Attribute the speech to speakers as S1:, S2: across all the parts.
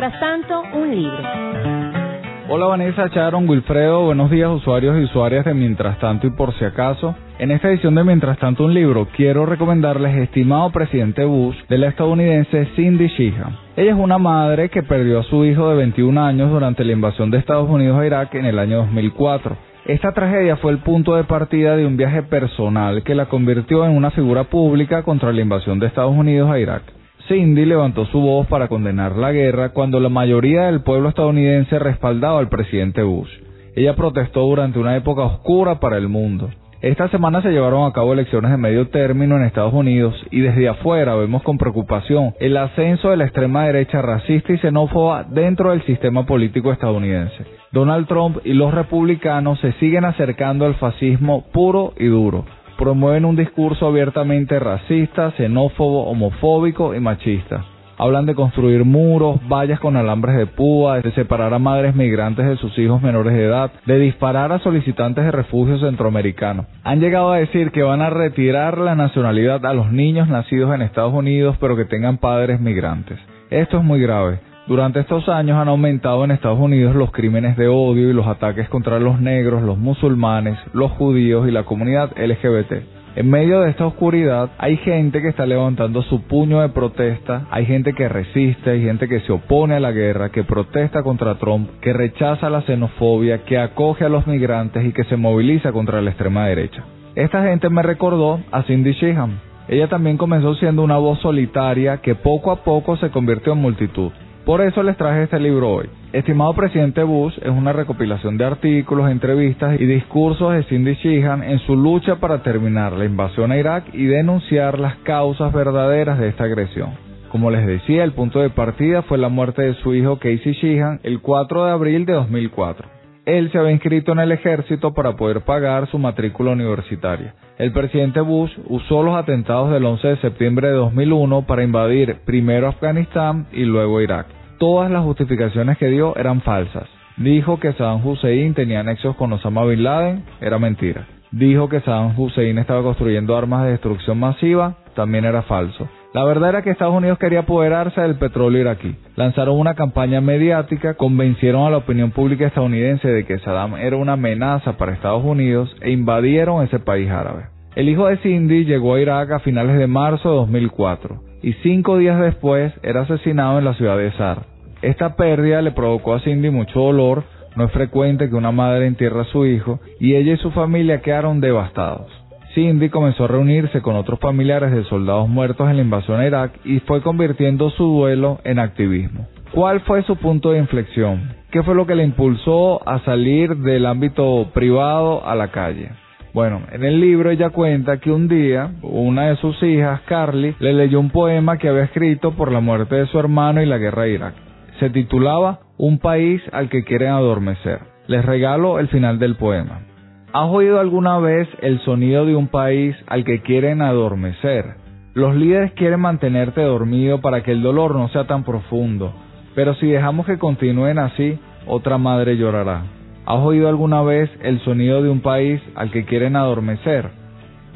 S1: Mientras tanto, un libro.
S2: Hola Vanessa, Sharon, Wilfredo, buenos días usuarios y usuarias de Mientras tanto y por si acaso. En esta edición de Mientras tanto un libro, quiero recomendarles Estimado Presidente Bush de la estadounidense Cindy Sheehan. Ella es una madre que perdió a su hijo de 21 años durante la invasión de Estados Unidos a Irak en el año 2004. Esta tragedia fue el punto de partida de un viaje personal que la convirtió en una figura pública contra la invasión de Estados Unidos a Irak. Cindy levantó su voz para condenar la guerra cuando la mayoría del pueblo estadounidense respaldaba al presidente Bush. Ella protestó durante una época oscura para el mundo. Esta semana se llevaron a cabo elecciones de medio término en Estados Unidos y desde afuera vemos con preocupación el ascenso de la extrema derecha racista y xenófoba dentro del sistema político estadounidense. Donald Trump y los republicanos se siguen acercando al fascismo puro y duro promueven un discurso abiertamente racista, xenófobo, homofóbico y machista. Hablan de construir muros, vallas con alambres de púa, de separar a madres migrantes de sus hijos menores de edad, de disparar a solicitantes de refugio centroamericanos. Han llegado a decir que van a retirar la nacionalidad a los niños nacidos en Estados Unidos pero que tengan padres migrantes. Esto es muy grave. Durante estos años han aumentado en Estados Unidos los crímenes de odio y los ataques contra los negros, los musulmanes, los judíos y la comunidad LGBT. En medio de esta oscuridad hay gente que está levantando su puño de protesta, hay gente que resiste, hay gente que se opone a la guerra, que protesta contra Trump, que rechaza la xenofobia, que acoge a los migrantes y que se moviliza contra la extrema derecha. Esta gente me recordó a Cindy Sheehan. Ella también comenzó siendo una voz solitaria que poco a poco se convirtió en multitud. Por eso les traje este libro hoy. Estimado presidente Bush es una recopilación de artículos, entrevistas y discursos de Cindy Sheehan en su lucha para terminar la invasión a Irak y denunciar las causas verdaderas de esta agresión. Como les decía, el punto de partida fue la muerte de su hijo Casey Sheehan el 4 de abril de 2004. Él se había inscrito en el ejército para poder pagar su matrícula universitaria. El presidente Bush usó los atentados del 11 de septiembre de 2001 para invadir primero Afganistán y luego Irak. Todas las justificaciones que dio eran falsas. Dijo que Saddam Hussein tenía nexos con Osama Bin Laden, era mentira. Dijo que Saddam Hussein estaba construyendo armas de destrucción masiva, también era falso. La verdad era que Estados Unidos quería apoderarse del petróleo iraquí. Lanzaron una campaña mediática, convencieron a la opinión pública estadounidense de que Saddam era una amenaza para Estados Unidos e invadieron ese país árabe. El hijo de Cindy llegó a Irak a finales de marzo de 2004 y cinco días después era asesinado en la ciudad de Sar. Esta pérdida le provocó a Cindy mucho dolor, no es frecuente que una madre entierre a su hijo y ella y su familia quedaron devastados. Cindy comenzó a reunirse con otros familiares de soldados muertos en la invasión a Irak y fue convirtiendo su duelo en activismo. ¿Cuál fue su punto de inflexión? ¿Qué fue lo que le impulsó a salir del ámbito privado a la calle? Bueno, en el libro ella cuenta que un día una de sus hijas, Carly, le leyó un poema que había escrito por la muerte de su hermano y la guerra de Irak. Se titulaba Un país al que quieren adormecer. Les regalo el final del poema. ¿Has oído alguna vez el sonido de un país al que quieren adormecer? Los líderes quieren mantenerte dormido para que el dolor no sea tan profundo, pero si dejamos que continúen así, otra madre llorará. ¿Has oído alguna vez el sonido de un país al que quieren adormecer?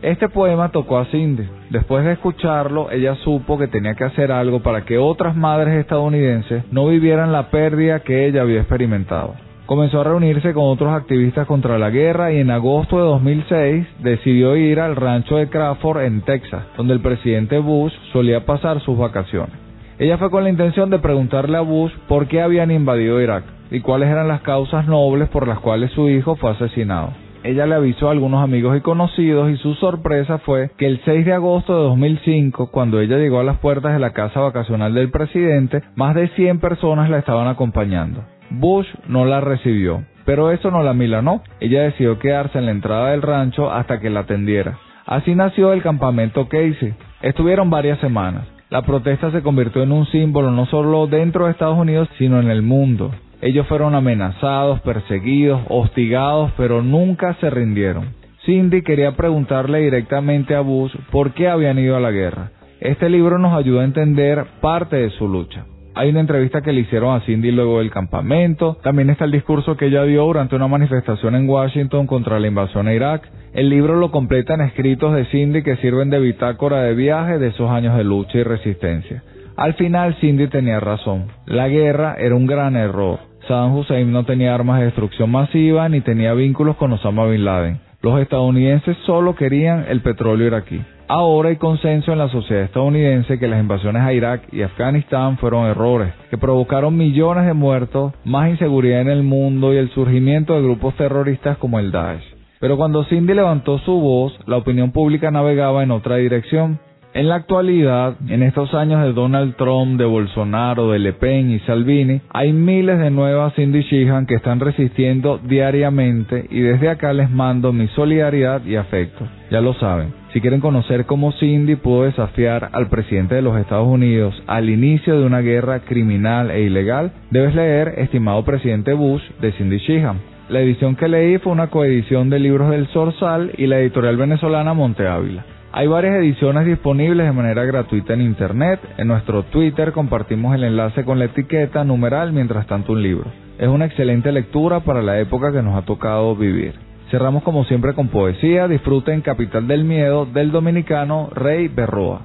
S2: Este poema tocó a Cindy. Después de escucharlo, ella supo que tenía que hacer algo para que otras madres estadounidenses no vivieran la pérdida que ella había experimentado comenzó a reunirse con otros activistas contra la guerra y en agosto de 2006 decidió ir al rancho de Crawford en Texas, donde el presidente Bush solía pasar sus vacaciones. Ella fue con la intención de preguntarle a Bush por qué habían invadido Irak y cuáles eran las causas nobles por las cuales su hijo fue asesinado. Ella le avisó a algunos amigos y conocidos y su sorpresa fue que el 6 de agosto de 2005, cuando ella llegó a las puertas de la casa vacacional del presidente, más de 100 personas la estaban acompañando. Bush no la recibió, pero eso no la milanó. Ella decidió quedarse en la entrada del rancho hasta que la atendiera. Así nació el campamento Casey. Estuvieron varias semanas. La protesta se convirtió en un símbolo no solo dentro de Estados Unidos, sino en el mundo. Ellos fueron amenazados, perseguidos, hostigados, pero nunca se rindieron. Cindy quería preguntarle directamente a Bush por qué habían ido a la guerra. Este libro nos ayuda a entender parte de su lucha. Hay una entrevista que le hicieron a Cindy luego del campamento. También está el discurso que ella dio durante una manifestación en Washington contra la invasión a Irak. El libro lo completan escritos de Cindy que sirven de bitácora de viaje de esos años de lucha y resistencia. Al final Cindy tenía razón. La guerra era un gran error. Saddam Hussein no tenía armas de destrucción masiva ni tenía vínculos con Osama Bin Laden. Los estadounidenses solo querían el petróleo iraquí. Ahora hay consenso en la sociedad estadounidense que las invasiones a Irak y Afganistán fueron errores, que provocaron millones de muertos, más inseguridad en el mundo y el surgimiento de grupos terroristas como el Daesh. Pero cuando Cindy levantó su voz, la opinión pública navegaba en otra dirección. En la actualidad, en estos años de Donald Trump, de Bolsonaro, de Le Pen y Salvini, hay miles de nuevas Cindy Sheehan que están resistiendo diariamente y desde acá les mando mi solidaridad y afecto. Ya lo saben. Si quieren conocer cómo Cindy pudo desafiar al presidente de los Estados Unidos al inicio de una guerra criminal e ilegal, debes leer Estimado Presidente Bush de Cindy Sheehan. La edición que leí fue una coedición de libros del Sorsal y la editorial venezolana Monte Ávila. Hay varias ediciones disponibles de manera gratuita en internet. En nuestro Twitter compartimos el enlace con la etiqueta numeral mientras tanto un libro. Es una excelente lectura para la época que nos ha tocado vivir. Cerramos como siempre con poesía. Disfruten Capital del Miedo del dominicano Rey Berroa.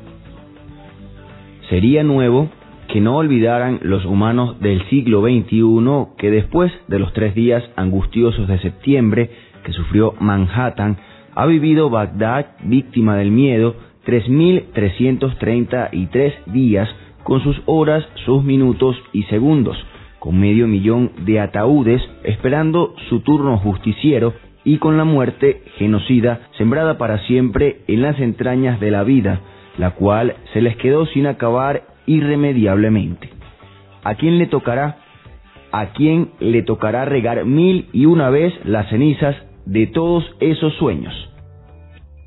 S1: Sería nuevo que no olvidaran los humanos del siglo XXI que después de los tres días angustiosos de septiembre que sufrió Manhattan, ha vivido Bagdad víctima del miedo 3.333 días con sus horas, sus minutos y segundos, con medio millón de ataúdes esperando su turno justiciero y con la muerte genocida sembrada para siempre en las entrañas de la vida, la cual se les quedó sin acabar irremediablemente. ¿A quién le tocará? ¿A quién le tocará regar mil y una vez las cenizas de todos esos sueños?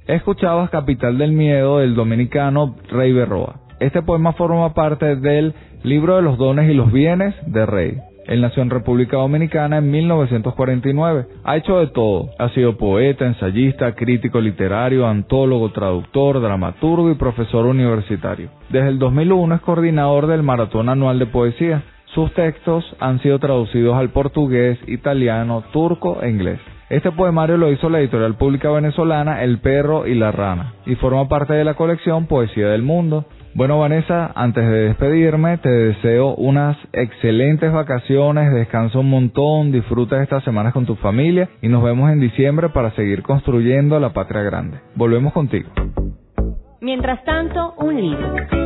S2: Escuchabas Capital del Miedo del dominicano Rey Berroa. Este poema forma parte del Libro de los Dones y los Bienes de Rey. Él nació en República Dominicana en 1949. Ha hecho de todo. Ha sido poeta, ensayista, crítico literario, antólogo, traductor, dramaturgo y profesor universitario. Desde el 2001 es coordinador del Maratón Anual de Poesía. Sus textos han sido traducidos al portugués, italiano, turco e inglés. Este poemario lo hizo la editorial pública venezolana El Perro y la Rana y forma parte de la colección Poesía del Mundo. Bueno, Vanessa, antes de despedirme, te deseo unas excelentes vacaciones, descansa un montón, disfruta estas semanas con tu familia y nos vemos en diciembre para seguir construyendo la patria grande. Volvemos contigo.
S3: Mientras tanto, un libro.